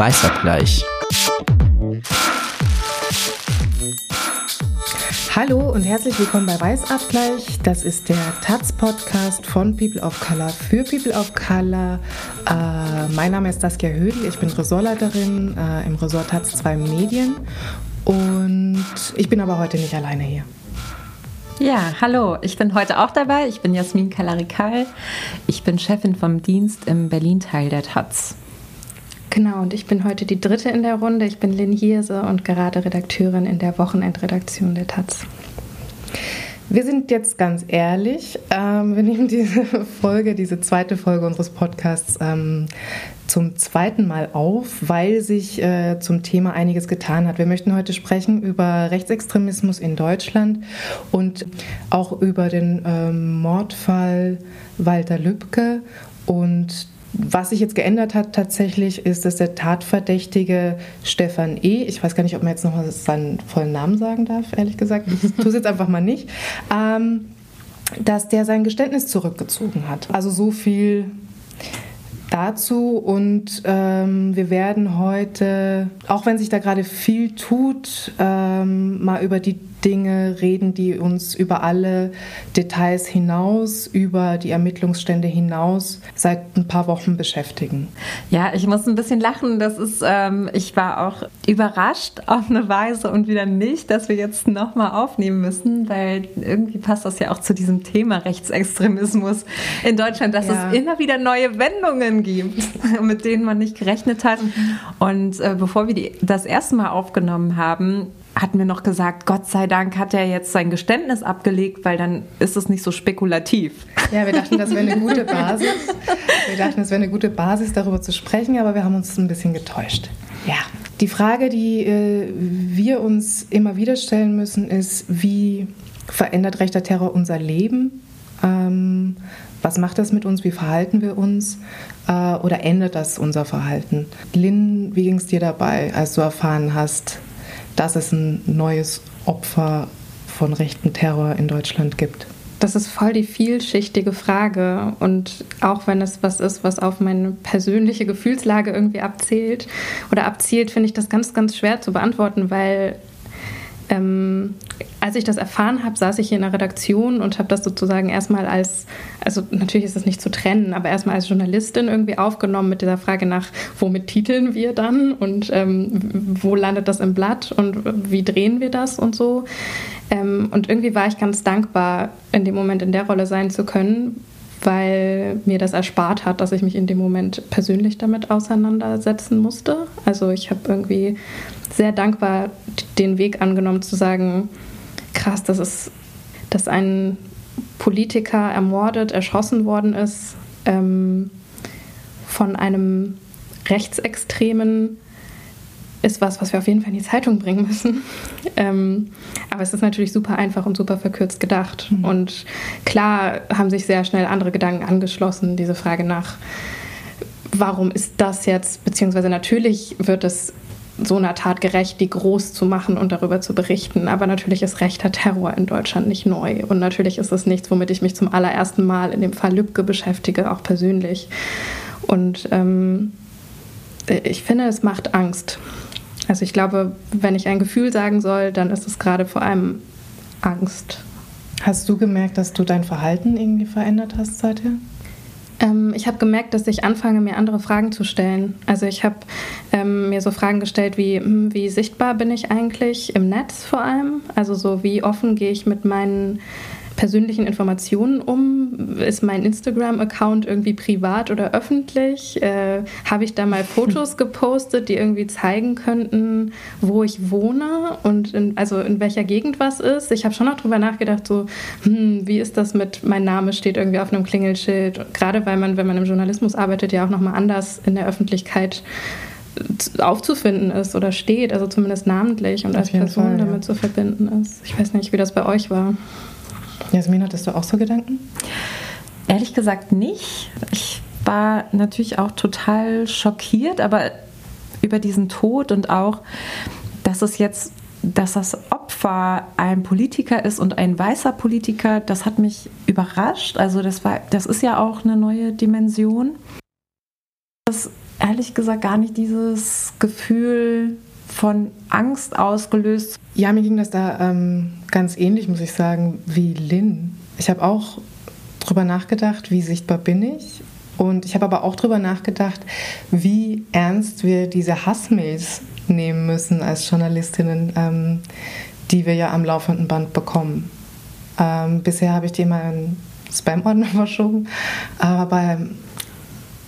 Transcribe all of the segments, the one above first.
Weißabgleich. Hallo und herzlich willkommen bei Weißabgleich. Das ist der Taz-Podcast von People of Color für People of Color. Äh, mein Name ist Saskia Hödel, ich bin Ressortleiterin äh, im Ressort Taz 2 Medien und ich bin aber heute nicht alleine hier. Ja, hallo, ich bin heute auch dabei. Ich bin Jasmin Kalarikal. Ich bin Chefin vom Dienst im Berlin-Teil der Taz. Genau, und ich bin heute die dritte in der Runde. Ich bin Lynn Hierse und gerade Redakteurin in der Wochenendredaktion der Taz. Wir sind jetzt ganz ehrlich. Ähm, wir nehmen diese Folge, diese zweite Folge unseres Podcasts ähm, zum zweiten Mal auf, weil sich äh, zum Thema einiges getan hat. Wir möchten heute sprechen über Rechtsextremismus in Deutschland und auch über den ähm, Mordfall Walter Lübcke und was sich jetzt geändert hat tatsächlich, ist, dass der Tatverdächtige Stefan E., ich weiß gar nicht, ob man jetzt noch mal seinen vollen Namen sagen darf, ehrlich gesagt, ich tue es jetzt einfach mal nicht, ähm, dass der sein Geständnis zurückgezogen hat. Also so viel dazu und ähm, wir werden heute, auch wenn sich da gerade viel tut, ähm, mal über die Dinge reden, die uns über alle Details hinaus, über die Ermittlungsstände hinaus seit ein paar Wochen beschäftigen. Ja, ich muss ein bisschen lachen. Das ist, ähm, ich war auch überrascht auf eine Weise und wieder nicht, dass wir jetzt nochmal aufnehmen müssen, weil irgendwie passt das ja auch zu diesem Thema Rechtsextremismus in Deutschland, dass ja. es immer wieder neue Wendungen gibt, mit denen man nicht gerechnet hat. Mhm. Und äh, bevor wir die, das erste Mal aufgenommen haben, hatten wir noch gesagt, Gott sei Dank hat er jetzt sein Geständnis abgelegt, weil dann ist es nicht so spekulativ. Ja, wir dachten, das wäre eine gute Basis. Wir dachten, es wäre eine gute Basis, darüber zu sprechen, aber wir haben uns ein bisschen getäuscht. Ja, die Frage, die äh, wir uns immer wieder stellen müssen, ist, wie verändert rechter Terror unser Leben? Ähm, was macht das mit uns? Wie verhalten wir uns? Äh, oder ändert das unser Verhalten? Lynn, wie ging es dir dabei, als du erfahren hast, dass es ein neues Opfer von rechten Terror in Deutschland gibt? Das ist voll die vielschichtige Frage. Und auch wenn es was ist, was auf meine persönliche Gefühlslage irgendwie abzielt oder abzielt, finde ich das ganz, ganz schwer zu beantworten, weil ähm, als ich das erfahren habe, saß ich hier in der Redaktion und habe das sozusagen erstmal als, also natürlich ist das nicht zu trennen, aber erstmal als Journalistin irgendwie aufgenommen mit dieser Frage nach, womit titeln wir dann und ähm, wo landet das im Blatt und wie drehen wir das und so. Ähm, und irgendwie war ich ganz dankbar, in dem Moment in der Rolle sein zu können, weil mir das erspart hat, dass ich mich in dem Moment persönlich damit auseinandersetzen musste. Also ich habe irgendwie sehr dankbar den Weg angenommen zu sagen, krass, das ist, dass ein Politiker ermordet, erschossen worden ist ähm, von einem Rechtsextremen ist was, was wir auf jeden Fall in die Zeitung bringen müssen. Ähm, aber es ist natürlich super einfach und super verkürzt gedacht. Mhm. Und klar haben sich sehr schnell andere Gedanken angeschlossen, diese Frage nach, warum ist das jetzt, beziehungsweise natürlich wird es so einer Tat gerecht, die groß zu machen und darüber zu berichten. Aber natürlich ist rechter Terror in Deutschland nicht neu. Und natürlich ist es nichts, womit ich mich zum allerersten Mal in dem Fall Lübcke beschäftige, auch persönlich. Und ähm, ich finde, es macht Angst. Also ich glaube, wenn ich ein Gefühl sagen soll, dann ist es gerade vor allem Angst. Hast du gemerkt, dass du dein Verhalten irgendwie verändert hast seither? Ähm, ich habe gemerkt, dass ich anfange, mir andere Fragen zu stellen. Also ich habe ähm, mir so Fragen gestellt wie, hm, wie sichtbar bin ich eigentlich im Netz vor allem? Also so, wie offen gehe ich mit meinen persönlichen Informationen um? Ist mein Instagram-Account irgendwie privat oder öffentlich? Äh, Habe ich da mal Fotos gepostet, die irgendwie zeigen könnten, wo ich wohne und in, also in welcher Gegend was ist? Ich habe schon noch drüber nachgedacht, so, hm, wie ist das mit, mein Name steht irgendwie auf einem Klingelschild? Gerade weil man, wenn man im Journalismus arbeitet, ja auch nochmal anders in der Öffentlichkeit aufzufinden ist oder steht, also zumindest namentlich und als Person Fall, ja. damit zu verbinden ist. Ich weiß nicht, wie das bei euch war. Jasmin, hattest du auch so Gedanken? Ehrlich gesagt nicht. Ich war natürlich auch total schockiert, aber über diesen Tod und auch, dass es jetzt, dass das Opfer ein Politiker ist und ein weißer Politiker, das hat mich überrascht. Also das war, das ist ja auch eine neue Dimension. Das ehrlich gesagt gar nicht dieses Gefühl von Angst ausgelöst. Ja, mir ging das da ähm, ganz ähnlich, muss ich sagen, wie Lynn. Ich habe auch drüber nachgedacht, wie sichtbar bin ich. Und ich habe aber auch drüber nachgedacht, wie ernst wir diese Hassmails nehmen müssen als Journalistinnen, ähm, die wir ja am laufenden Band bekommen. Ähm, bisher habe ich die immer in Spam-Ordner verschoben, aber beim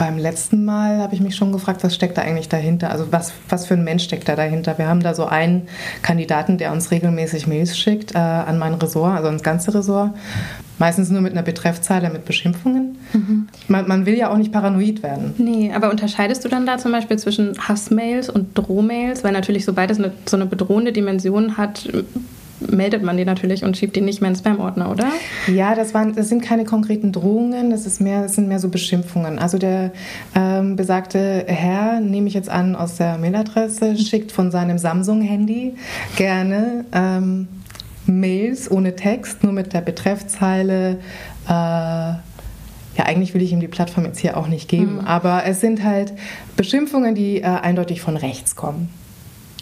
beim letzten Mal habe ich mich schon gefragt, was steckt da eigentlich dahinter? Also was, was für ein Mensch steckt da dahinter? Wir haben da so einen Kandidaten, der uns regelmäßig Mails schickt äh, an mein Ressort, also ans ganze Ressort. Meistens nur mit einer Betreffzeile mit Beschimpfungen. Mhm. Man, man, will ja auch nicht paranoid werden. Nee, aber unterscheidest du dann da zum Beispiel zwischen Hassmails und Drohmails? Weil natürlich so beides eine, so eine bedrohende Dimension hat, meldet man die natürlich und schiebt die nicht mehr in Spam-Ordner, oder? Ja, das, waren, das sind keine konkreten Drohungen, das, ist mehr, das sind mehr so Beschimpfungen. Also der ähm, besagte Herr, nehme ich jetzt an aus der Mailadresse, schickt von seinem Samsung-Handy gerne ähm, Mails ohne Text, nur mit der Betreffzeile. Äh, ja, eigentlich will ich ihm die Plattform jetzt hier auch nicht geben, mhm. aber es sind halt Beschimpfungen, die äh, eindeutig von rechts kommen.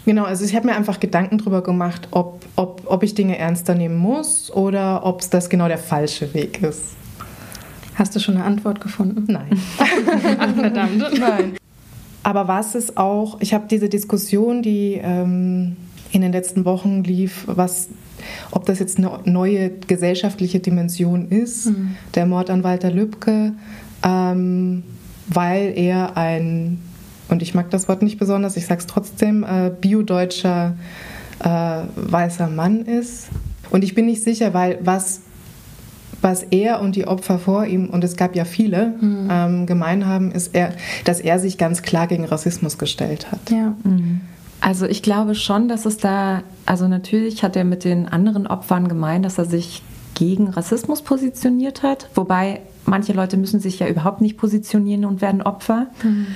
Genau, also ich habe mir einfach Gedanken darüber gemacht, ob, ob, ob ich Dinge ernster nehmen muss oder ob es das genau der falsche Weg ist. Hast du schon eine Antwort gefunden? Nein. Verdammt. Nein. Aber was ist auch, ich habe diese Diskussion, die ähm, in den letzten Wochen lief, was, ob das jetzt eine neue gesellschaftliche Dimension ist, mhm. der Mord an Walter Lübcke, ähm, weil er ein und ich mag das Wort nicht besonders, ich sage es trotzdem, äh, biodeutscher äh, weißer Mann ist. Und ich bin nicht sicher, weil was, was er und die Opfer vor ihm, und es gab ja viele, mhm. ähm, gemein haben, ist, er, dass er sich ganz klar gegen Rassismus gestellt hat. Ja. Mhm. Also ich glaube schon, dass es da, also natürlich hat er mit den anderen Opfern gemeint, dass er sich gegen Rassismus positioniert hat, wobei manche Leute müssen sich ja überhaupt nicht positionieren und werden Opfer. Mhm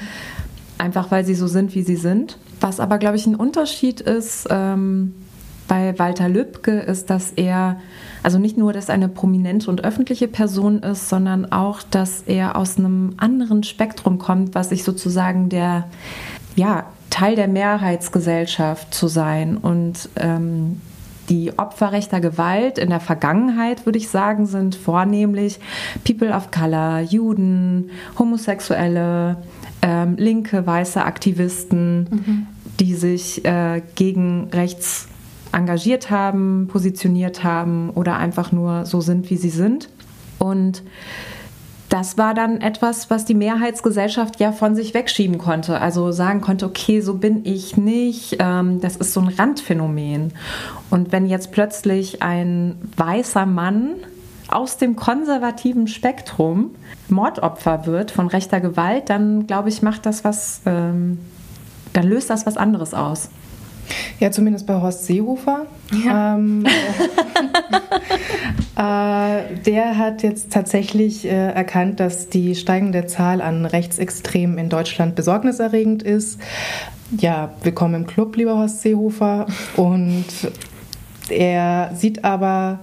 einfach weil sie so sind, wie sie sind. Was aber, glaube ich, ein Unterschied ist ähm, bei Walter Lübcke, ist, dass er, also nicht nur, dass er eine prominente und öffentliche Person ist, sondern auch, dass er aus einem anderen Spektrum kommt, was sich sozusagen der, ja, Teil der Mehrheitsgesellschaft zu sein und ähm, die Opfer rechter Gewalt in der Vergangenheit, würde ich sagen, sind vornehmlich People of Color, Juden, Homosexuelle, ähm, linke weiße Aktivisten, mhm. die sich äh, gegen rechts engagiert haben, positioniert haben oder einfach nur so sind, wie sie sind. Und das war dann etwas, was die Mehrheitsgesellschaft ja von sich wegschieben konnte. Also sagen konnte, okay, so bin ich nicht. Ähm, das ist so ein Randphänomen. Und wenn jetzt plötzlich ein weißer Mann aus dem konservativen Spektrum Mordopfer wird von rechter Gewalt, dann glaube ich, macht das was, ähm, dann löst das was anderes aus. Ja, zumindest bei Horst Seehofer. Ja. Ähm, äh, der hat jetzt tatsächlich äh, erkannt, dass die steigende Zahl an Rechtsextremen in Deutschland besorgniserregend ist. Ja, willkommen im Club, lieber Horst Seehofer. Und er sieht aber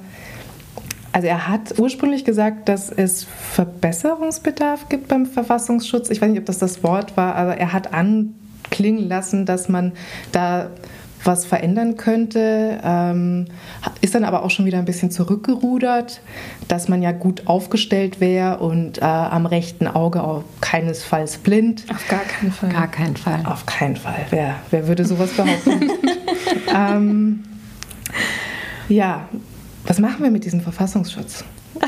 also er hat ursprünglich gesagt, dass es Verbesserungsbedarf gibt beim Verfassungsschutz. Ich weiß nicht, ob das das Wort war, aber er hat anklingen lassen, dass man da was verändern könnte, ähm, ist dann aber auch schon wieder ein bisschen zurückgerudert, dass man ja gut aufgestellt wäre und äh, am rechten Auge auch keinesfalls blind. Auf gar keinen Fall. Gar keinen Fall. Auf keinen Fall. Wer, wer würde sowas behaupten? ähm, ja, was machen wir mit diesem Verfassungsschutz?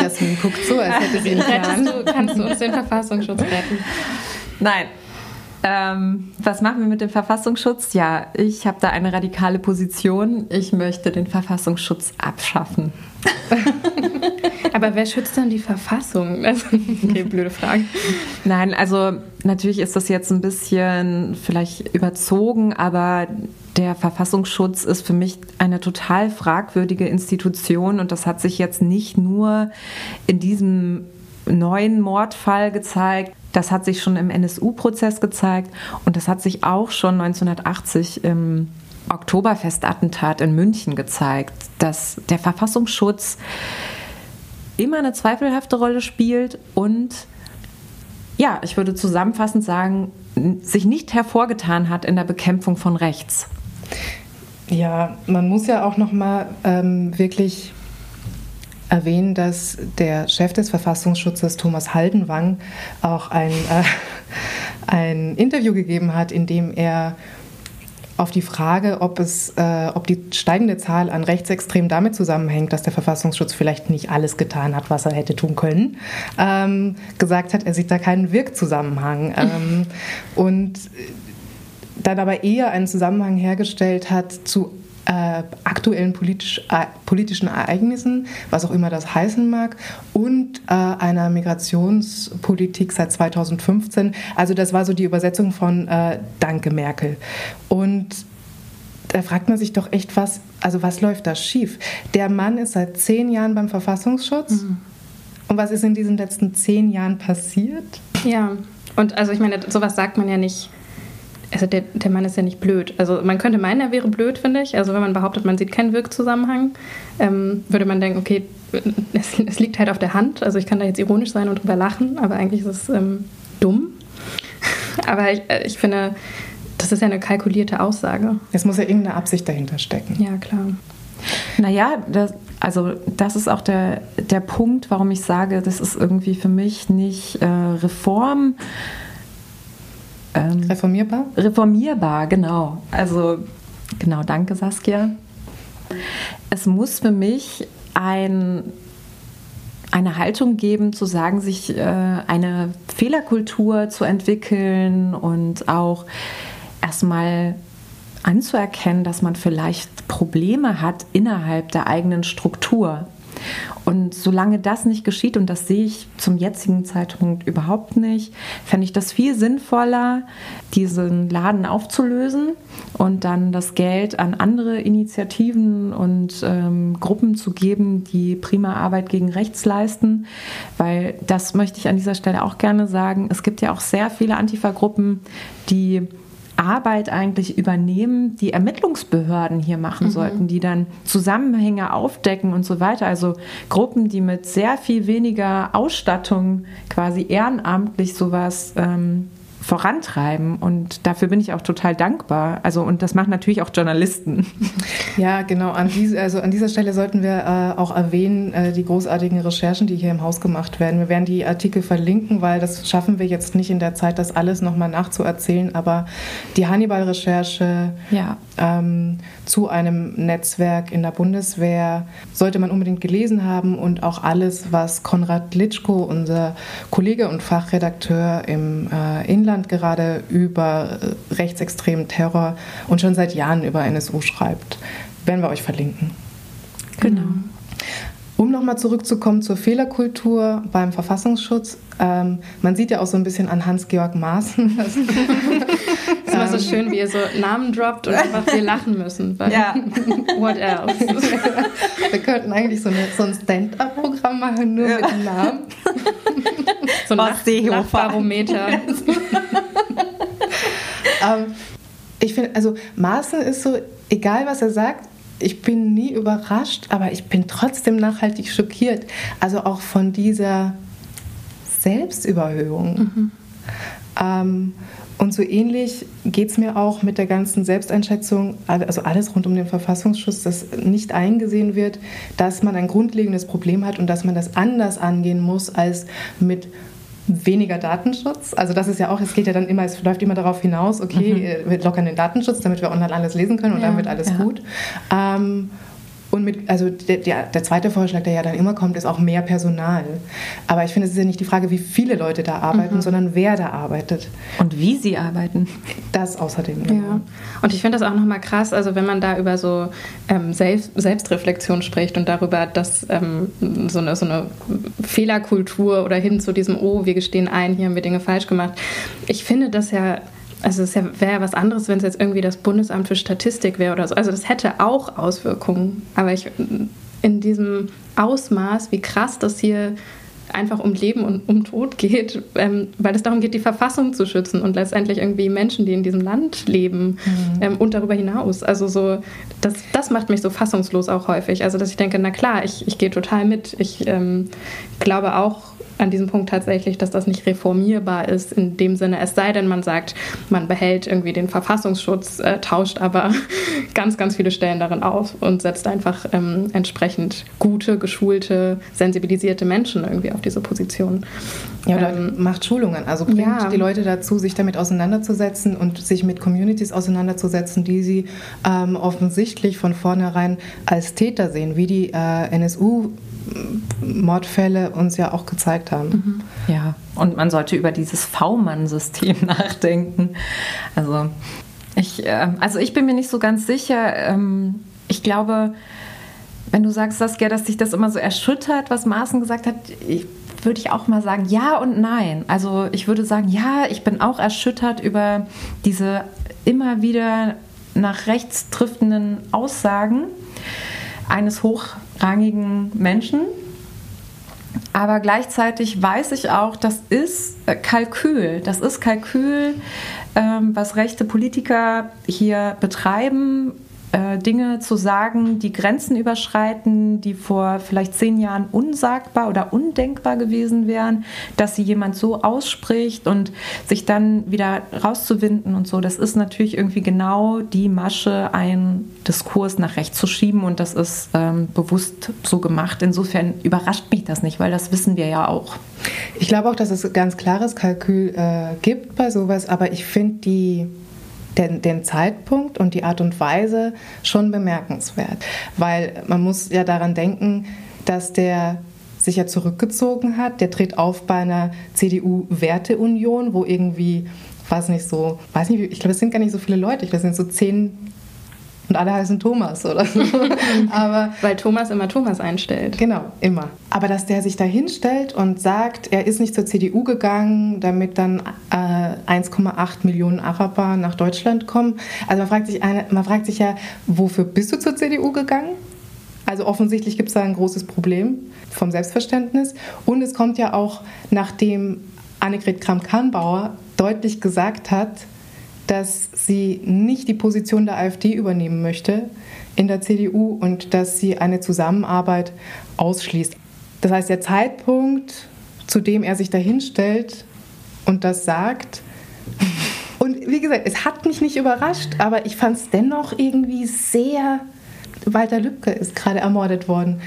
Jasmin guckt so, als hätte sie. Du, kannst du uns den Verfassungsschutz retten? Nein. Ähm, was machen wir mit dem Verfassungsschutz? Ja, ich habe da eine radikale Position. Ich möchte den Verfassungsschutz abschaffen. Aber wer schützt dann die Verfassung? okay, blöde Frage. Nein, also natürlich ist das jetzt ein bisschen vielleicht überzogen, aber der Verfassungsschutz ist für mich eine total fragwürdige Institution und das hat sich jetzt nicht nur in diesem neuen Mordfall gezeigt, das hat sich schon im NSU-Prozess gezeigt und das hat sich auch schon 1980 im Oktoberfestattentat in München gezeigt, dass der Verfassungsschutz immer eine zweifelhafte Rolle spielt und ja, ich würde zusammenfassend sagen, sich nicht hervorgetan hat in der Bekämpfung von rechts. Ja, man muss ja auch noch mal ähm, wirklich erwähnen, dass der Chef des Verfassungsschutzes, Thomas Haldenwang, auch ein, äh, ein Interview gegeben hat, in dem er auf die Frage, ob, es, äh, ob die steigende Zahl an Rechtsextremen damit zusammenhängt, dass der Verfassungsschutz vielleicht nicht alles getan hat, was er hätte tun können, ähm, gesagt hat, er sieht da keinen Wirkzusammenhang. Ähm, und dann aber eher einen Zusammenhang hergestellt hat zu äh, aktuellen politisch, äh, politischen Ereignissen, was auch immer das heißen mag, und äh, einer Migrationspolitik seit 2015. Also das war so die Übersetzung von äh, Danke Merkel. Und da fragt man sich doch echt, was, also was läuft da schief? Der Mann ist seit zehn Jahren beim Verfassungsschutz. Mhm. Und was ist in diesen letzten zehn Jahren passiert? Ja, und also ich meine, sowas sagt man ja nicht also der, der Mann ist ja nicht blöd. Also man könnte meinen, er wäre blöd, finde ich. Also wenn man behauptet, man sieht keinen Wirkzusammenhang, ähm, würde man denken, okay, es, es, liegt halt auf der Hand. Also ich kann da jetzt ironisch sein und drüber lachen, aber eigentlich ist es ähm, dumm. aber ich, äh, ich finde, das ist ja eine kalkulierte Aussage. Es muss ja irgendeine Absicht dahinter stecken. Ja, klar. Naja, das, also das ist auch der, der Punkt, warum ich sage, das ist irgendwie für mich nicht äh, Reform ähm, reformierbar? Reformierbar, genau. Also, genau, danke Saskia. Es muss für mich ein, eine Haltung geben, zu sagen, sich äh, eine Fehlerkultur zu entwickeln und auch erstmal anzuerkennen, dass man vielleicht Probleme hat innerhalb der eigenen Struktur. Und solange das nicht geschieht, und das sehe ich zum jetzigen Zeitpunkt überhaupt nicht, fände ich das viel sinnvoller, diesen Laden aufzulösen und dann das Geld an andere Initiativen und ähm, Gruppen zu geben, die prima Arbeit gegen rechts leisten. Weil das möchte ich an dieser Stelle auch gerne sagen. Es gibt ja auch sehr viele Antifa-Gruppen, die Arbeit eigentlich übernehmen, die Ermittlungsbehörden hier machen mhm. sollten, die dann Zusammenhänge aufdecken und so weiter. Also Gruppen, die mit sehr viel weniger Ausstattung quasi ehrenamtlich sowas ähm, vorantreiben. Und dafür bin ich auch total dankbar. Also, und das machen natürlich auch Journalisten. Ja, genau. An, diese, also an dieser Stelle sollten wir äh, auch erwähnen, äh, die großartigen Recherchen, die hier im Haus gemacht werden. Wir werden die Artikel verlinken, weil das schaffen wir jetzt nicht in der Zeit, das alles nochmal nachzuerzählen. Aber die Hannibal-Recherche ja. ähm, zu einem Netzwerk in der Bundeswehr sollte man unbedingt gelesen haben und auch alles, was Konrad Litschko, unser Kollege und Fachredakteur im äh, Inland, gerade über äh, rechtsextremen Terror und schon seit Jahren über NSU schreibt. Werden wir euch verlinken. Genau. Um nochmal zurückzukommen zur Fehlerkultur beim Verfassungsschutz. Ähm, man sieht ja auch so ein bisschen an Hans-Georg Maaßen. Immer so schön, wie ihr so Namen droppt und einfach wir lachen müssen. ja. What else? Wir könnten eigentlich so, eine, so ein Stand-up-Programm machen, nur ja. mit dem Namen. So ein Lachbarometer. ähm, ich finde, also Maaßen ist so, egal was er sagt, ich bin nie überrascht, aber ich bin trotzdem nachhaltig schockiert. Also auch von dieser Selbstüberhöhung. Mhm. Ähm, und so ähnlich geht es mir auch mit der ganzen Selbsteinschätzung, also alles rund um den Verfassungsschutz, dass nicht eingesehen wird, dass man ein grundlegendes Problem hat und dass man das anders angehen muss als mit weniger Datenschutz. Also das ist ja auch, es geht ja dann immer, es läuft immer darauf hinaus, okay, mhm. wir lockern den Datenschutz, damit wir online alles lesen können und ja, dann wird alles ja. gut. Ähm, und mit, also der, der, der, zweite Vorschlag, der ja dann immer kommt, ist auch mehr Personal. Aber ich finde, es ist ja nicht die Frage, wie viele Leute da arbeiten, mhm. sondern wer da arbeitet. Und wie sie arbeiten. Das außerdem. Genau. Ja. Und ich finde das auch nochmal krass, also wenn man da über so ähm, Selbst, Selbstreflexion spricht und darüber, dass ähm, so, eine, so eine Fehlerkultur oder hin zu diesem, oh, wir gestehen ein, hier haben wir Dinge falsch gemacht. Ich finde das ja also es wäre ja was anderes, wenn es jetzt irgendwie das Bundesamt für Statistik wäre oder so. Also das hätte auch Auswirkungen. Aber ich in diesem Ausmaß, wie krass das hier einfach um Leben und um Tod geht, ähm, weil es darum geht, die Verfassung zu schützen und letztendlich irgendwie Menschen, die in diesem Land leben mhm. ähm, und darüber hinaus. Also so, das, das macht mich so fassungslos auch häufig. Also dass ich denke, na klar, ich, ich gehe total mit. Ich ähm, glaube auch, an diesem Punkt tatsächlich, dass das nicht reformierbar ist in dem Sinne, es sei denn, man sagt, man behält irgendwie den Verfassungsschutz, äh, tauscht aber ganz, ganz viele Stellen darin auf und setzt einfach ähm, entsprechend gute, geschulte, sensibilisierte Menschen irgendwie auf diese Position. Ja, oder ähm, macht Schulungen, also bringt ja. die Leute dazu, sich damit auseinanderzusetzen und sich mit Communities auseinanderzusetzen, die sie ähm, offensichtlich von vornherein als Täter sehen, wie die äh, NSU Mordfälle uns ja auch gezeigt haben. Mhm. Ja, und man sollte über dieses V-Mann-System nachdenken. Also ich, äh, also ich bin mir nicht so ganz sicher. Ähm, ich glaube, wenn du sagst, Saskia, dass dich das immer so erschüttert, was Maaßen gesagt hat, ich, würde ich auch mal sagen, ja und nein. Also ich würde sagen, ja, ich bin auch erschüttert über diese immer wieder nach rechts driftenden Aussagen eines hochrangigen Menschen. Aber gleichzeitig weiß ich auch, das ist äh, Kalkül. Das ist Kalkül, ähm, was rechte Politiker hier betreiben, äh, Dinge zu sagen, die Grenzen überschreiten, die vor vielleicht zehn Jahren unsagbar oder undenkbar gewesen wären, dass sie jemand so ausspricht und sich dann wieder rauszuwinden und so. Das ist natürlich irgendwie genau die Masche, einen Diskurs nach rechts zu schieben und das ist ähm, bewusst so gemacht. Insofern überrascht mich das nicht, weil das wissen wir ja auch. Ich glaube auch, dass es ganz klares Kalkül äh, gibt bei sowas, aber ich finde die den, den Zeitpunkt und die Art und Weise schon bemerkenswert. Weil man muss ja daran denken, dass der sich ja zurückgezogen hat. Der tritt auf bei einer CDU-Werteunion, wo irgendwie, weiß nicht so, weiß nicht, ich glaube, es sind gar nicht so viele Leute. Ich weiß nicht, so zehn und alle heißen Thomas oder so. Aber Weil Thomas immer Thomas einstellt. Genau, immer. Aber dass der sich da hinstellt und sagt, er ist nicht zur CDU gegangen, damit dann äh, 1,8 Millionen Araber nach Deutschland kommen. Also man fragt, sich eine, man fragt sich ja, wofür bist du zur CDU gegangen? Also offensichtlich gibt es da ein großes Problem vom Selbstverständnis. Und es kommt ja auch, nachdem Annegret Kramp-Karrenbauer deutlich gesagt hat, dass sie nicht die Position der AfD übernehmen möchte in der CDU und dass sie eine Zusammenarbeit ausschließt. Das heißt, der Zeitpunkt, zu dem er sich dahinstellt und das sagt, und wie gesagt, es hat mich nicht überrascht, aber ich fand es dennoch irgendwie sehr. Walter Lübcke ist gerade ermordet worden.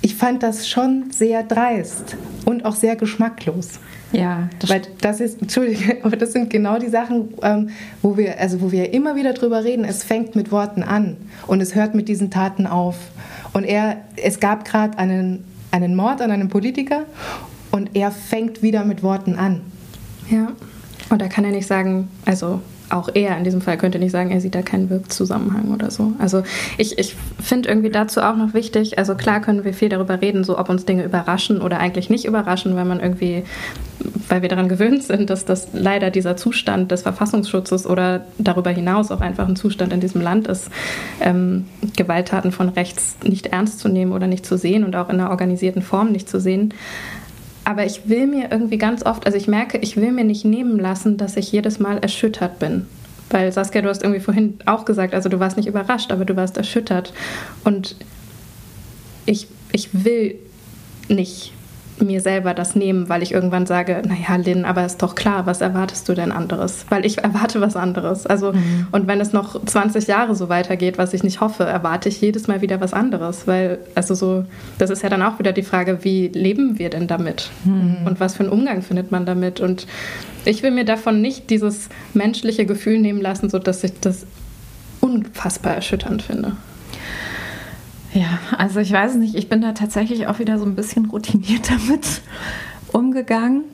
Ich fand das schon sehr dreist und auch sehr geschmacklos. Ja, das weil das ist, Entschuldige, aber das sind genau die Sachen, ähm, wo wir, also wo wir immer wieder drüber reden. Es fängt mit Worten an und es hört mit diesen Taten auf. Und er, es gab gerade einen, einen Mord an einem Politiker und er fängt wieder mit Worten an. Ja. Und da kann er nicht sagen, also auch er in diesem Fall könnte nicht sagen, er sieht da keinen Wirkzusammenhang oder so. Also ich, ich finde irgendwie dazu auch noch wichtig, also klar können wir viel darüber reden, so ob uns Dinge überraschen oder eigentlich nicht überraschen, weil man irgendwie, weil wir daran gewöhnt sind, dass das leider dieser Zustand des Verfassungsschutzes oder darüber hinaus auch einfach ein Zustand in diesem Land ist, ähm, Gewalttaten von rechts nicht ernst zu nehmen oder nicht zu sehen und auch in einer organisierten Form nicht zu sehen. Aber ich will mir irgendwie ganz oft, also ich merke, ich will mir nicht nehmen lassen, dass ich jedes Mal erschüttert bin. Weil Saskia, du hast irgendwie vorhin auch gesagt, also du warst nicht überrascht, aber du warst erschüttert. Und ich, ich will nicht mir selber das nehmen, weil ich irgendwann sage, naja, Lynn, aber ist doch klar, was erwartest du denn anderes? Weil ich erwarte was anderes. Also, mhm. und wenn es noch 20 Jahre so weitergeht, was ich nicht hoffe, erwarte ich jedes Mal wieder was anderes. Weil, also so, das ist ja dann auch wieder die Frage, wie leben wir denn damit? Mhm. Und was für einen Umgang findet man damit? Und ich will mir davon nicht dieses menschliche Gefühl nehmen lassen, so dass ich das unfassbar erschütternd finde. Ja, also ich weiß nicht, ich bin da tatsächlich auch wieder so ein bisschen routiniert damit umgegangen,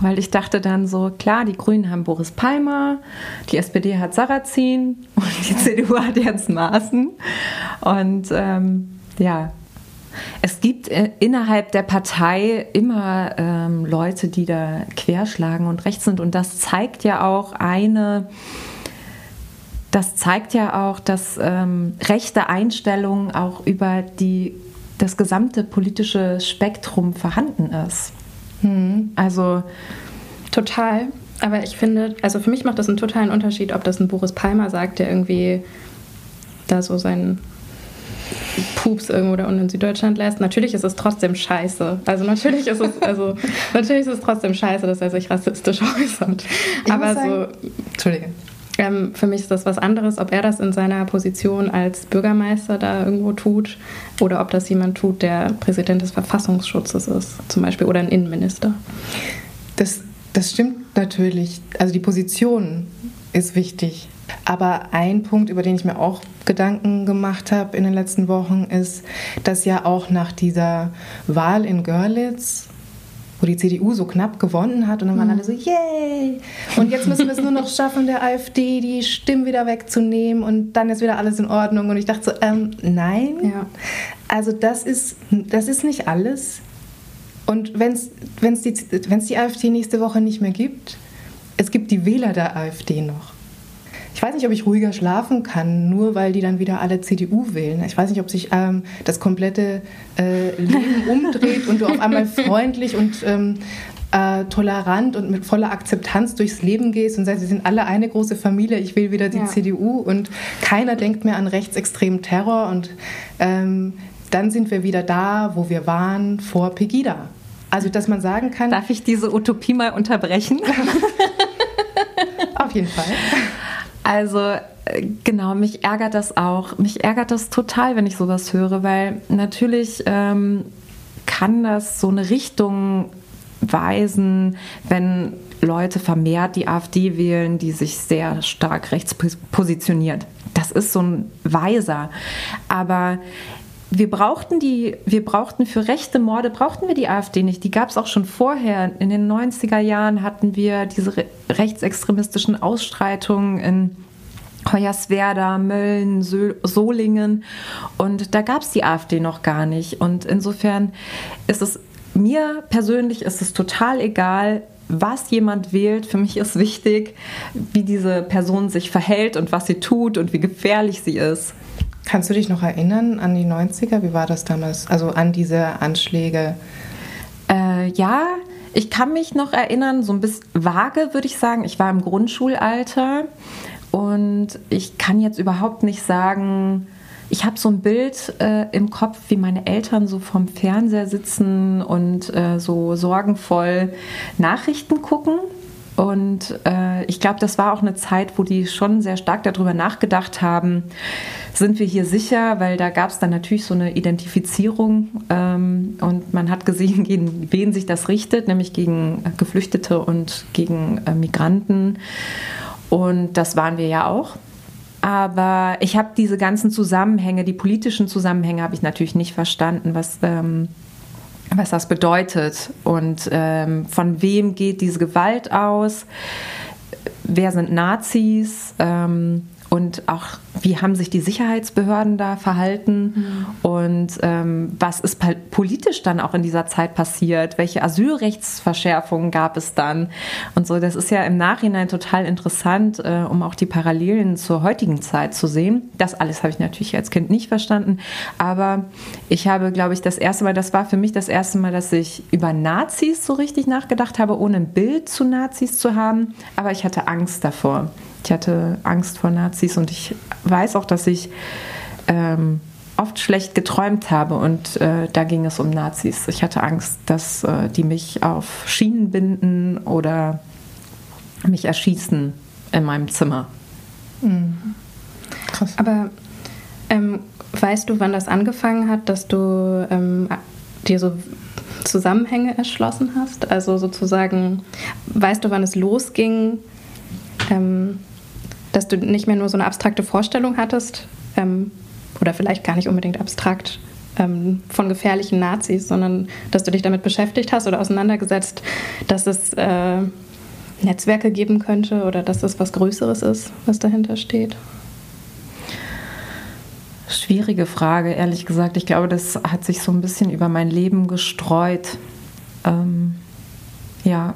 weil ich dachte dann so, klar, die Grünen haben Boris Palmer, die SPD hat Sarrazin und die CDU hat Jens Maaßen. Und ähm, ja, es gibt äh, innerhalb der Partei immer ähm, Leute, die da querschlagen und rechts sind. Und das zeigt ja auch eine das zeigt ja auch, dass ähm, rechte Einstellungen auch über die, das gesamte politische Spektrum vorhanden ist. Hm. Also total. Aber ich finde, also für mich macht das einen totalen Unterschied, ob das ein Boris Palmer sagt, der irgendwie da so sein Pups irgendwo da unten in Süddeutschland lässt. Natürlich ist es trotzdem scheiße. Also natürlich ist es, also natürlich ist es trotzdem scheiße, dass er sich rassistisch äußert. Ich Aber sagen, so, Entschuldige. Ähm, für mich ist das was anderes, ob er das in seiner Position als Bürgermeister da irgendwo tut oder ob das jemand tut, der Präsident des Verfassungsschutzes ist, zum Beispiel, oder ein Innenminister. Das, das stimmt natürlich. Also die Position ist wichtig. Aber ein Punkt, über den ich mir auch Gedanken gemacht habe in den letzten Wochen, ist, dass ja auch nach dieser Wahl in Görlitz, wo die CDU so knapp gewonnen hat, und dann waren alle so, yay! Und jetzt müssen wir es nur noch schaffen, der AfD die Stimmen wieder wegzunehmen und dann ist wieder alles in Ordnung. Und ich dachte so, ähm, nein. Ja. Also das ist, das ist nicht alles. Und wenn es die, wenn's die AfD nächste Woche nicht mehr gibt, es gibt die Wähler der AfD noch. Ich weiß nicht, ob ich ruhiger schlafen kann, nur weil die dann wieder alle CDU wählen. Ich weiß nicht, ob sich ähm, das komplette äh, Leben umdreht und du auf einmal freundlich und ähm, äh, tolerant und mit voller Akzeptanz durchs Leben gehst und sagst, sie sind alle eine große Familie, ich will wieder die Ja. CDU und keiner denkt mehr an rechtsextremen Terror und ähm, dann sind wir wieder da, wo wir waren vor Pegida. Also, dass man sagen kann, Darf ich diese Utopie mal unterbrechen? auf jeden Fall. Also äh, genau, mich ärgert das auch. Mich ärgert das total, wenn ich sowas höre, weil natürlich ähm, kann das so eine Richtung weisen, wenn Leute vermehrt die AfD wählen, die sich sehr stark rechts pos- positioniert. Das ist so ein Weiser. Aber wir brauchten die, wir brauchten für rechte Morde, brauchten wir die AfD nicht. Die gab es auch schon vorher. In den 90er Jahren hatten wir diese re rechtsextremistischen Ausschreitungen in Hoyerswerda, Mölln, Solingen und da gab es die AfD noch gar nicht. Und insofern ist es mir persönlich ist es total egal, was jemand wählt. Für mich ist wichtig, wie diese Person sich verhält und was sie tut und wie gefährlich sie ist. Kannst du dich noch erinnern an die 90er? Wie war das damals? Also an diese Anschläge? Äh, ja, ich kann mich noch erinnern, so ein bisschen vage würde ich sagen. Ich war im Grundschulalter und ich kann jetzt überhaupt nicht sagen, ich habe so ein Bild äh, im Kopf, wie meine Eltern so vom Fernseher sitzen und äh, so sorgenvoll Nachrichten gucken. Und äh, ich glaube, das war auch eine Zeit, wo die schon sehr stark darüber nachgedacht haben, sind wir hier sicher, weil da gab es dann natürlich so eine Identifizierung ähm, und man hat gesehen, gegen wen sich das richtet, nämlich gegen Geflüchtete und gegen äh, Migranten. Und das waren wir ja auch. Aber ich habe diese ganzen Zusammenhänge, die politischen Zusammenhänge, habe ich natürlich nicht verstanden, was, ähm, was das bedeutet und ähm, von wem geht diese Gewalt aus, wer sind Nazis ähm, und auch wie haben sich die Sicherheitsbehörden da verhalten und ähm, was ist politisch dann auch in dieser Zeit passiert, welche Asylrechtsverschärfungen gab es dann und so. Das ist ja im Nachhinein total interessant, äh, um auch die Parallelen zur heutigen Zeit zu sehen. Das alles habe ich natürlich als Kind nicht verstanden, aber ich habe, glaube ich, das erste Mal, das war für mich das erste Mal, dass ich über Nazis so richtig nachgedacht habe, ohne ein Bild zu Nazis zu haben, aber ich hatte Angst davor. Ich hatte Angst vor Nazis und ich weiß auch, dass ich ähm, oft schlecht geträumt habe und äh, da ging es um Nazis. Ich hatte Angst, dass äh, die mich auf Schienen binden oder mich erschießen in meinem Zimmer. Krass. Aber ähm, weißt du, wann das angefangen hat, dass du ähm, dir so Zusammenhänge erschlossen hast? Also sozusagen, weißt du, wann es losging, ähm, dass du nicht mehr nur so eine abstrakte Vorstellung hattest ähm, oder vielleicht gar nicht unbedingt abstrakt ähm, von gefährlichen Nazis, sondern dass du dich damit beschäftigt hast oder auseinandergesetzt, dass es äh, Netzwerke geben könnte oder dass es was Größeres ist, was dahinter steht? Schwierige Frage, ehrlich gesagt. Ich glaube, das hat sich so ein bisschen über mein Leben gestreut. Ähm, ja,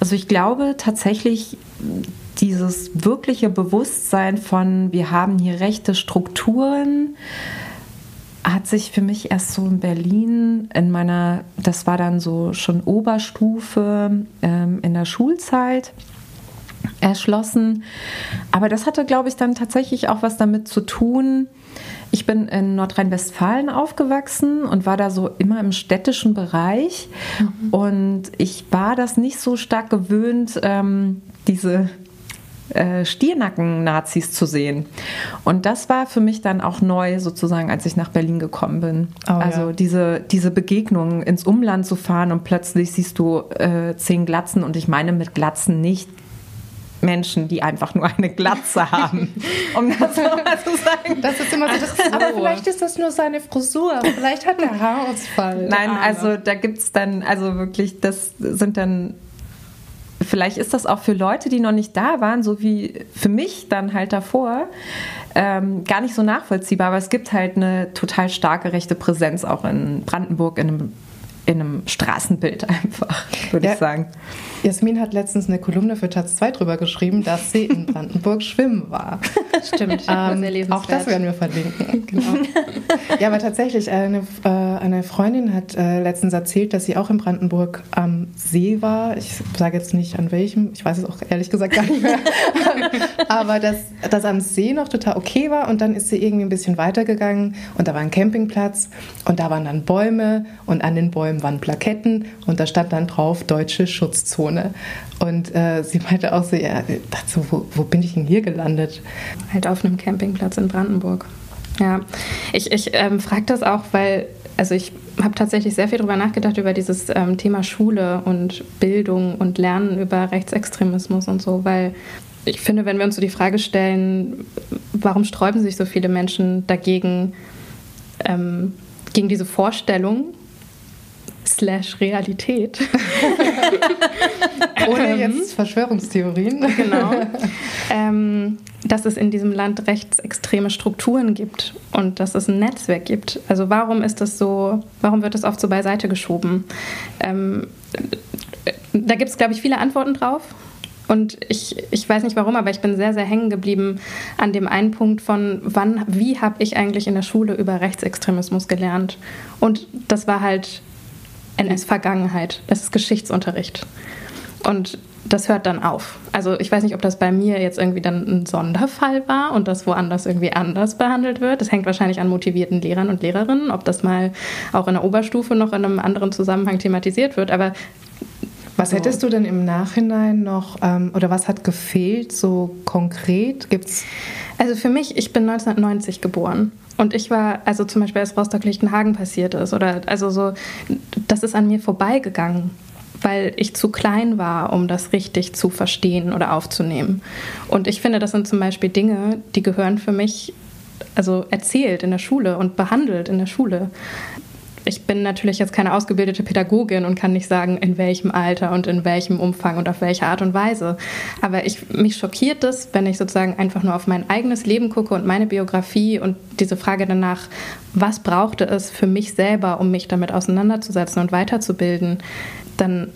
also ich glaube tatsächlich, dieses wirkliche Bewusstsein von, wir haben hier rechte Strukturen, hat sich für mich erst so in Berlin in meiner, das war dann so schon Oberstufe ähm, in der Schulzeit erschlossen. Aber das hatte, glaube ich, dann tatsächlich auch was damit zu tun. ich bin in Nordrhein-Westfalen aufgewachsen und war da so immer im städtischen Bereich. Mhm. Und ich war das nicht so stark gewöhnt, ähm, diese äh, Stiernacken-Nazis zu sehen. Und das war für mich dann auch neu, sozusagen, als ich nach Berlin gekommen bin. Oh, also ja. diese, diese Begegnung, ins Umland zu fahren und plötzlich siehst du äh, zehn Glatzen und ich meine mit Glatzen nicht Menschen, die einfach nur eine Glatze haben, um das mal zu sagen. Das ist immer so, das, aber vielleicht ist das nur seine Frisur, vielleicht hat er Haarausfall. Nein, also da gibt es dann, also wirklich, das sind dann vielleicht ist das auch für Leute, die noch nicht da waren, so wie für mich dann halt davor, ähm, gar nicht so nachvollziehbar. Aber es gibt halt eine total starke rechte Präsenz auch in Brandenburg, in einem in einem Straßenbild einfach, würde ja. ich sagen. Jasmin hat letztens eine Kolumne für Taz 2 drüber geschrieben, dass sie in Brandenburg schwimmen war. Stimmt, ähm, auch das werden wir verlinken. Genau. ja, aber tatsächlich, eine, äh, eine Freundin hat äh, letztens erzählt, dass sie auch in Brandenburg am See war. Ich sage jetzt nicht an welchem, ich weiß es auch ehrlich gesagt gar nicht mehr. aber dass das am See noch total okay war und dann ist sie irgendwie ein bisschen weitergegangen und da war ein Campingplatz und da waren dann Bäume und an den Bäumen waren Plaketten und da stand dann drauf deutsche Schutzzone. Und äh, sie meinte auch so, ja, dachte wo, wo bin ich denn hier gelandet? Halt auf einem Campingplatz in Brandenburg. Ja, ich, ich ähm, frage das auch, weil, also ich habe tatsächlich sehr viel darüber nachgedacht, über dieses ähm, Thema Schule und Bildung und Lernen über Rechtsextremismus und so, weil ich finde, wenn wir uns so die Frage stellen, warum sträuben sich so viele Menschen dagegen, ähm, gegen diese Vorstellung, slash Realität. Ohne jetzt Verschwörungstheorien. genau. Ähm, dass es in diesem Land rechtsextreme Strukturen gibt und dass es ein Netzwerk gibt. Also warum ist das so, warum wird das oft so beiseite geschoben? Ähm, da gibt es, glaube ich, viele Antworten drauf. Und ich, ich weiß nicht warum, aber ich bin sehr, sehr hängen geblieben an dem einen Punkt von, wann, wie habe ich eigentlich in der Schule über Rechtsextremismus gelernt? Und das war halt NS-Vergangenheit. Das ist Geschichtsunterricht. Und das hört dann auf. Also ich weiß nicht, ob das bei mir jetzt irgendwie dann ein Sonderfall war und das woanders irgendwie anders behandelt wird. Das hängt wahrscheinlich an motivierten Lehrern und Lehrerinnen, ob das mal auch in der Oberstufe noch in einem anderen Zusammenhang thematisiert wird. Aber was so. hättest du denn im Nachhinein noch ähm, oder was hat gefehlt so konkret? Gibt's? Also für mich, ich bin 1990 geboren und ich war, also zum Beispiel als Rostock-Lichtenhagen passiert ist, oder also so, das ist an mir vorbeigegangen, weil ich zu klein war, um das richtig zu verstehen oder aufzunehmen. Und ich finde, das sind zum Beispiel Dinge, die gehören für mich also erzählt in der Schule und behandelt in der Schule ich bin natürlich jetzt keine ausgebildete Pädagogin und kann nicht sagen, in welchem Alter und in welchem Umfang und auf welche Art und Weise. Aber ich, mich schockiert es, wenn ich sozusagen einfach nur auf mein eigenes Leben gucke und meine Biografie und diese Frage danach, was brauchte es für mich selber, um mich damit auseinanderzusetzen und weiterzubilden, dann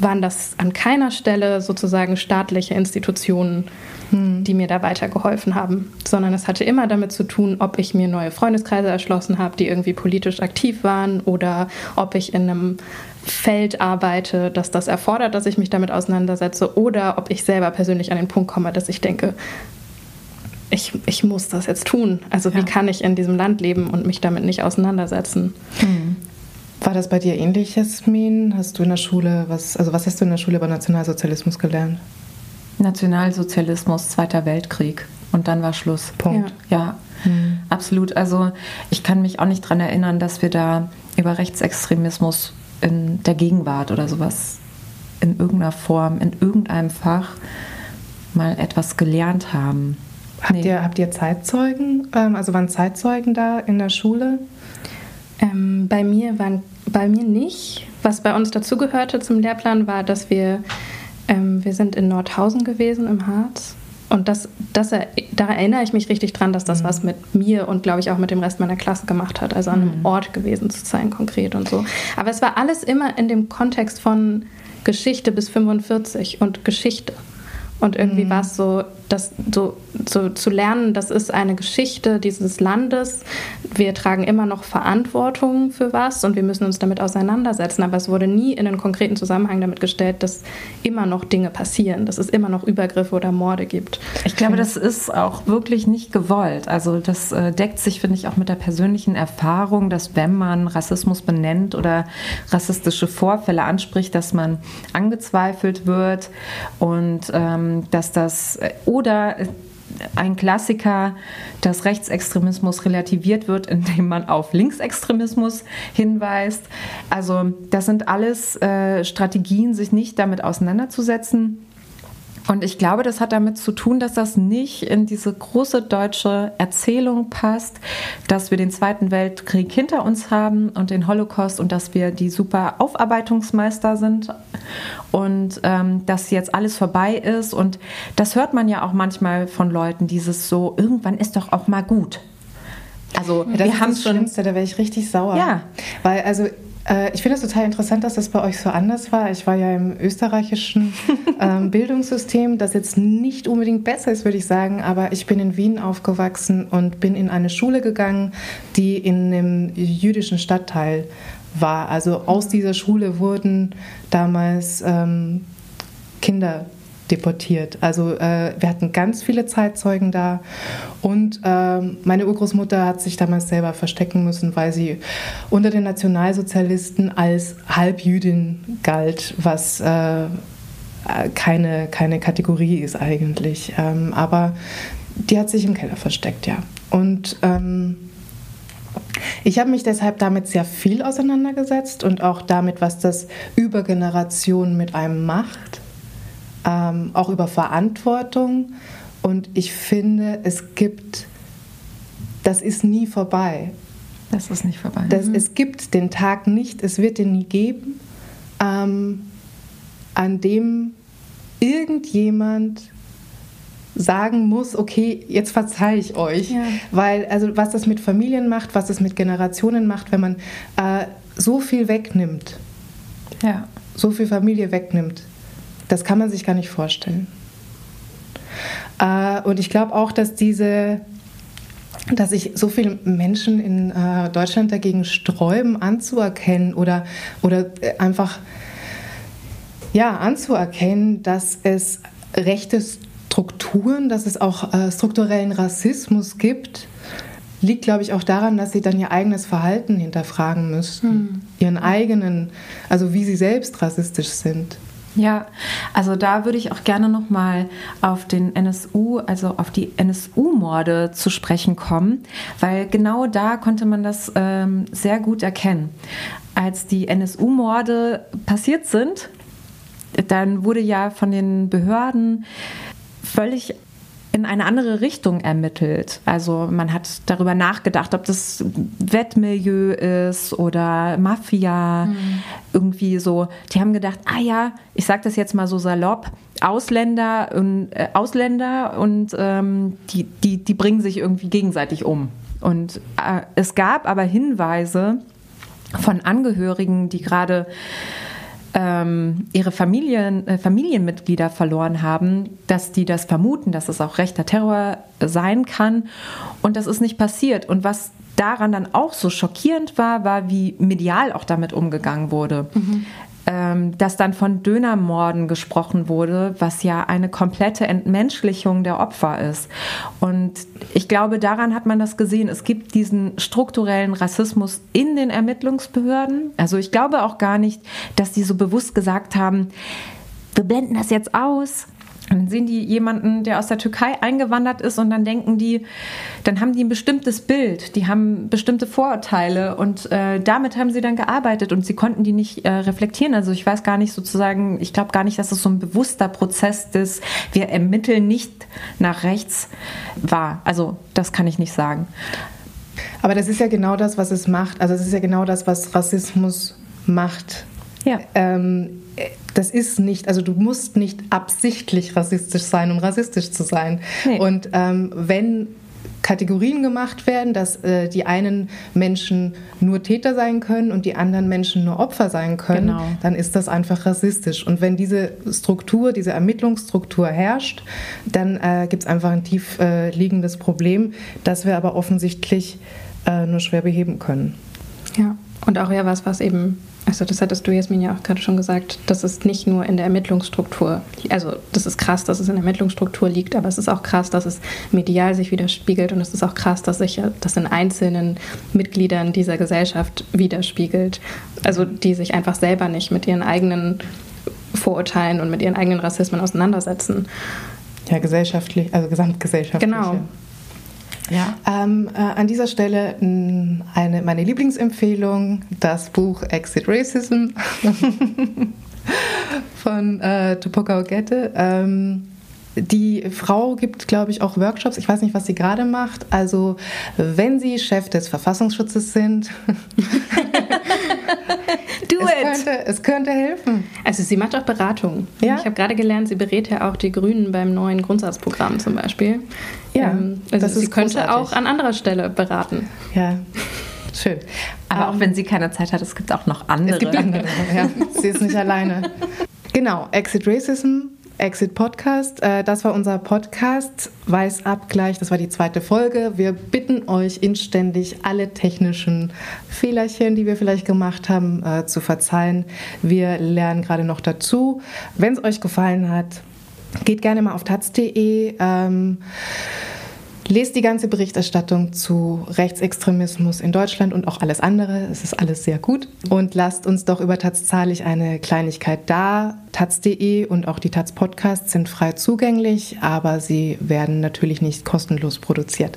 waren das an keiner Stelle sozusagen staatliche Institutionen, hm. die mir da weitergeholfen haben, sondern es hatte immer damit zu tun, ob ich mir neue Freundeskreise erschlossen habe, die irgendwie politisch aktiv waren oder ob ich in einem Feld arbeite, dass das erfordert, dass ich mich damit auseinandersetze oder ob ich selber persönlich an den Punkt komme, dass ich denke, ich, ich muss das jetzt tun. Also ja. wie kann ich in diesem Land leben und mich damit nicht auseinandersetzen? Hm. War das bei dir ähnlich, Jasmin? Hast du in der Schule was, also was hast du in der Schule über Nationalsozialismus gelernt? Nationalsozialismus, Zweiter Weltkrieg und dann war Schluss. Punkt. Ja, ja mhm. absolut. Also ich kann mich auch nicht daran erinnern, dass wir da über Rechtsextremismus in der Gegenwart oder sowas in irgendeiner Form, in irgendeinem Fach mal etwas gelernt haben. Habt, nee. ihr, habt ihr Zeitzeugen? Ähm, also waren Zeitzeugen da in der Schule? Ähm, bei mir waren bei mir nicht. Was bei uns dazugehörte zum Lehrplan war, dass wir ähm, wir sind in Nordhausen gewesen im Harz. Und das, das, da erinnere ich mich richtig dran, dass das mhm. was mit mir und glaube ich auch mit dem Rest meiner Klasse gemacht hat. Also an einem mhm. Ort gewesen zu sein, konkret und so. Aber es war alles immer in dem Kontext von Geschichte bis 45 und Geschichte. Und irgendwie mhm. war es so, das so, so zu lernen, das ist eine Geschichte dieses Landes. Wir tragen immer noch Verantwortung für was und wir müssen uns damit auseinandersetzen. Aber es wurde nie in einen konkreten Zusammenhang damit gestellt, dass immer noch Dinge passieren, dass es immer noch Übergriffe oder Morde gibt. Ich glaube, das ist auch wirklich nicht gewollt. Also das äh, deckt sich, finde ich, auch mit der persönlichen Erfahrung, dass wenn man Rassismus benennt oder rassistische Vorfälle anspricht, dass man angezweifelt wird und ähm, dass das äh, oder ein Klassiker, dass Rechtsextremismus relativiert wird, indem man auf Linksextremismus hinweist. Also das sind alles äh, Strategien, sich nicht damit auseinanderzusetzen und ich glaube, das hat damit zu tun, dass das nicht in diese große deutsche Erzählung passt, dass wir den Zweiten Weltkrieg hinter uns haben und den Holocaust und dass wir die super Aufarbeitungsmeister sind und ähm, dass jetzt alles vorbei ist. Und das hört man ja auch manchmal von Leuten, dieses so, irgendwann ist doch auch mal gut. Also ja, wir haben das schon. Schlimmste, da wäre ich richtig sauer. Ja. Weil also ich finde es total interessant, dass das bei euch so anders war. Ich war ja im österreichischen ähm, Bildungssystem, das jetzt nicht unbedingt besser ist, würde ich sagen, aber ich bin in Wien aufgewachsen und bin in eine Schule gegangen, die in einem jüdischen Stadtteil war. Also aus dieser Schule wurden damals ähm, Kinder deportiert. Also äh, wir hatten ganz viele Zeitzeugen da und äh, meine Urgroßmutter hat sich damals selber verstecken müssen, weil sie unter den Nationalsozialisten als Halbjüdin galt, was äh, keine, keine Kategorie ist eigentlich. Ähm, aber die hat sich im Keller versteckt, ja. Und ähm, ich habe mich deshalb damit sehr viel auseinandergesetzt und auch damit, was das über Generationen mit einem macht ähm, auch über Verantwortung. Und ich finde, es gibt, das ist nie vorbei. Das ist nicht vorbei. Das, mhm. Es gibt den Tag nicht, es wird den nie geben, ähm, an dem irgendjemand sagen muss, okay, jetzt verzeihe ich euch. Ja. Weil, also was das mit Familien macht, was das mit Generationen macht, wenn man äh, so viel wegnimmt, ja. so viel Familie wegnimmt, das kann man sich gar nicht vorstellen. Äh, und ich glaube auch, dass diese dass sich so viele Menschen in äh, Deutschland dagegen sträuben, anzuerkennen oder, oder äh, einfach ja, anzuerkennen, dass es rechte Strukturen, dass es auch äh, strukturellen Rassismus gibt, liegt, glaube ich, auch daran, dass sie dann ihr eigenes Verhalten hinterfragen müssen. Hm. Ihren eigenen, also wie sie selbst rassistisch sind. Ja, also da würde ich auch gerne noch mal auf den NSU, also auf die NSU-Morde zu sprechen kommen, weil genau da konnte man das ähm, sehr gut erkennen. Als die NSU-Morde passiert sind, dann wurde ja von den Behörden völlig in eine andere Richtung ermittelt. Also man hat darüber nachgedacht, ob das Wettmilieu ist oder Mafia, mhm. irgendwie so. Die haben gedacht, ah ja, ich sage das jetzt mal so salopp, Ausländer und äh, Ausländer und ähm, die, die, die bringen sich irgendwie gegenseitig um. Und äh, es gab aber Hinweise von Angehörigen, die gerade ähm, ihre Familien, äh, Familienmitglieder verloren haben, dass die das vermuten, dass es auch rechter Terror sein kann. Und das ist nicht passiert. Und was daran dann auch so schockierend war, war, wie medial auch damit umgegangen wurde. Mhm ähm, dass dann von Dönermorden gesprochen wurde, was ja eine komplette Entmenschlichung der Opfer ist. Und ich glaube, daran hat man das gesehen. Es gibt diesen strukturellen Rassismus in den Ermittlungsbehörden. Also ich glaube auch gar nicht, dass die so bewusst gesagt haben, wir blenden das jetzt aus, dann sehen die jemanden, der aus der Türkei eingewandert ist und dann denken die, dann haben die ein bestimmtes Bild, die haben bestimmte Vorurteile und äh, damit haben sie dann gearbeitet und sie konnten die nicht äh, reflektieren. Also ich weiß gar nicht sozusagen, ich glaube gar nicht, dass es so ein bewusster Prozess ist, wir ermitteln nicht nach rechts war. Also das kann ich nicht sagen. Aber das ist ja genau das, was es macht. Also es ist ja genau das, was Rassismus macht. Ja. Ähm, das ist nicht, also du musst nicht absichtlich rassistisch sein, um rassistisch zu sein. Nee. Und ähm, wenn Kategorien gemacht werden, dass äh, die einen Menschen nur Täter sein können und die anderen Menschen nur Opfer sein können, genau. dann ist das einfach rassistisch. Und wenn diese Struktur, diese Ermittlungsstruktur herrscht, dann äh, gibt es einfach ein tief äh, liegendes Problem, das wir aber offensichtlich äh, nur schwer beheben können. Ja, und auch ja was, was eben also das hattest du, Jasmin, ja auch gerade schon gesagt, das ist nicht nur in der Ermittlungsstruktur, also das ist krass, dass es in der Ermittlungsstruktur liegt, aber es ist auch krass, dass es medial sich widerspiegelt und es ist auch krass, dass sich das in einzelnen Mitgliedern dieser Gesellschaft widerspiegelt. Also die sich einfach selber nicht mit ihren eigenen Vorurteilen und mit ihren eigenen Rassismen auseinandersetzen. Ja, gesellschaftlich, also gesamtgesellschaftlich. Genau. Ja. Ähm, äh, an dieser Stelle eine, meine Lieblingsempfehlung, das Buch Exit Racism von äh, Tupoka Ogette. Ähm, die Frau gibt, glaube ich, auch Workshops. Ich weiß nicht, was sie gerade macht. Also, wenn Sie Chef des Verfassungsschutzes sind, Do es it! Könnte, es könnte helfen. Also, sie macht auch Beratung. Ja? Ich habe gerade gelernt, sie berät ja auch die Grünen beim neuen Grundsatzprogramm zum Beispiel. Ja, ähm, also das sie könnte großartig. auch an anderer Stelle beraten. Ja. Schön. Aber um, auch wenn sie keine Zeit hat, es gibt auch noch andere. Es gibt andere, ja. Sie ist nicht alleine. Genau, Exit Racism Exit Podcast. Äh, das war unser Podcast Weißabgleich. Das war die zweite Folge. Wir bitten euch inständig, alle technischen Fehlerchen, die wir vielleicht gemacht haben, äh, zu verzeihen. Wir lernen gerade noch dazu. Wenn es euch gefallen hat, geht gerne mal auf taz.de. Lest die ganze Berichterstattung zu Rechtsextremismus in Deutschland und auch alles andere. Es ist alles sehr gut. Und lasst uns doch über Taz zahlig eine Kleinigkeit da. Taz.de und auch die Taz Podcasts sind frei zugänglich, aber sie werden natürlich nicht kostenlos produziert.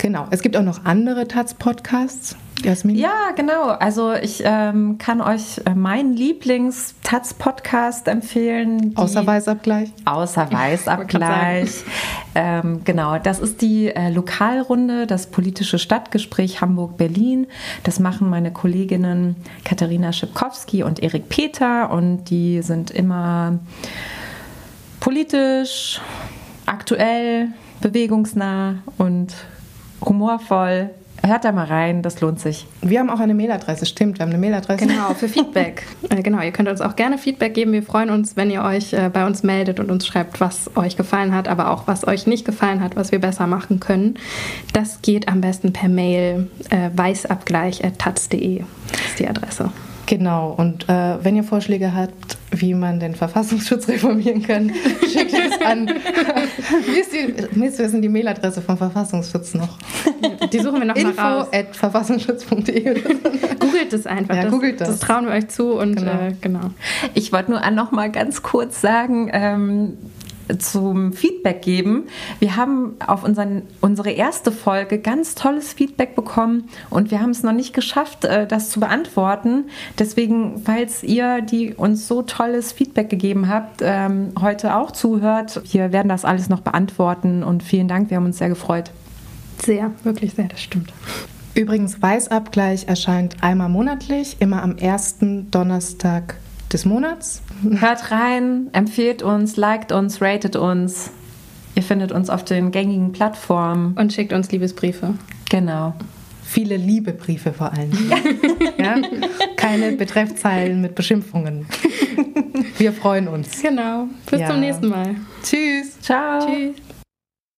Genau. Es gibt auch noch andere Taz-Podcasts. Jasmin? Ja, genau. Also ich ähm, kann euch äh, meinen Lieblings-Taz-Podcast empfehlen. Außer Weißabgleich? Außer Weißabgleich. ähm, genau, das ist die äh, Lokalrunde, das politische Stadtgespräch Hamburg-Berlin. Das machen meine Kolleginnen Katharina Schipkowski und Erik Peter und die sind immer politisch, aktuell, bewegungsnah und humorvoll. Hört da mal rein, das lohnt sich. Wir haben auch eine Mailadresse, stimmt, wir haben eine Mailadresse. Genau, für Feedback. äh, genau, ihr könnt uns auch gerne Feedback geben. Wir freuen uns, wenn ihr euch äh, bei uns meldet und uns schreibt, was euch gefallen hat, aber auch was euch nicht gefallen hat, was wir besser machen können. Das geht am besten per Mail äh, weißabgleich.taz.de ist die Adresse. Genau, und äh, wenn ihr Vorschläge habt, wie man den Verfassungsschutz reformieren kann, schickt es an. wie ist die, mir ist die Mailadresse vom Verfassungsschutz noch? Die suchen wir noch Info mal raus. at verfassungsschutz.de Googelt es einfach. Ja, das, googelt das. das trauen wir euch zu und genau. Äh, genau. Ich wollte nur noch mal ganz kurz sagen, ähm, zum Feedback geben. Wir haben auf unseren, unsere erste Folge ganz tolles Feedback bekommen und wir haben es noch nicht geschafft, äh, das zu beantworten. Deswegen, falls ihr, die uns so tolles Feedback gegeben habt, ähm, heute auch zuhört, wir werden das alles noch beantworten und vielen Dank, wir haben uns sehr gefreut. Sehr, wirklich sehr, das stimmt. Übrigens, Weißabgleich erscheint einmal monatlich, immer am ersten Donnerstag des Monats. Hört rein, empfehlt uns, liked uns, ratet uns. Ihr findet uns auf den gängigen Plattformen. Und schickt uns Liebesbriefe. Genau. Viele Liebebriefe vor allem. ja? Keine Betreffzeilen mit Beschimpfungen. Wir freuen uns. Genau. Bis ja. zum nächsten Mal. Tschüss. Ciao. Tschüss.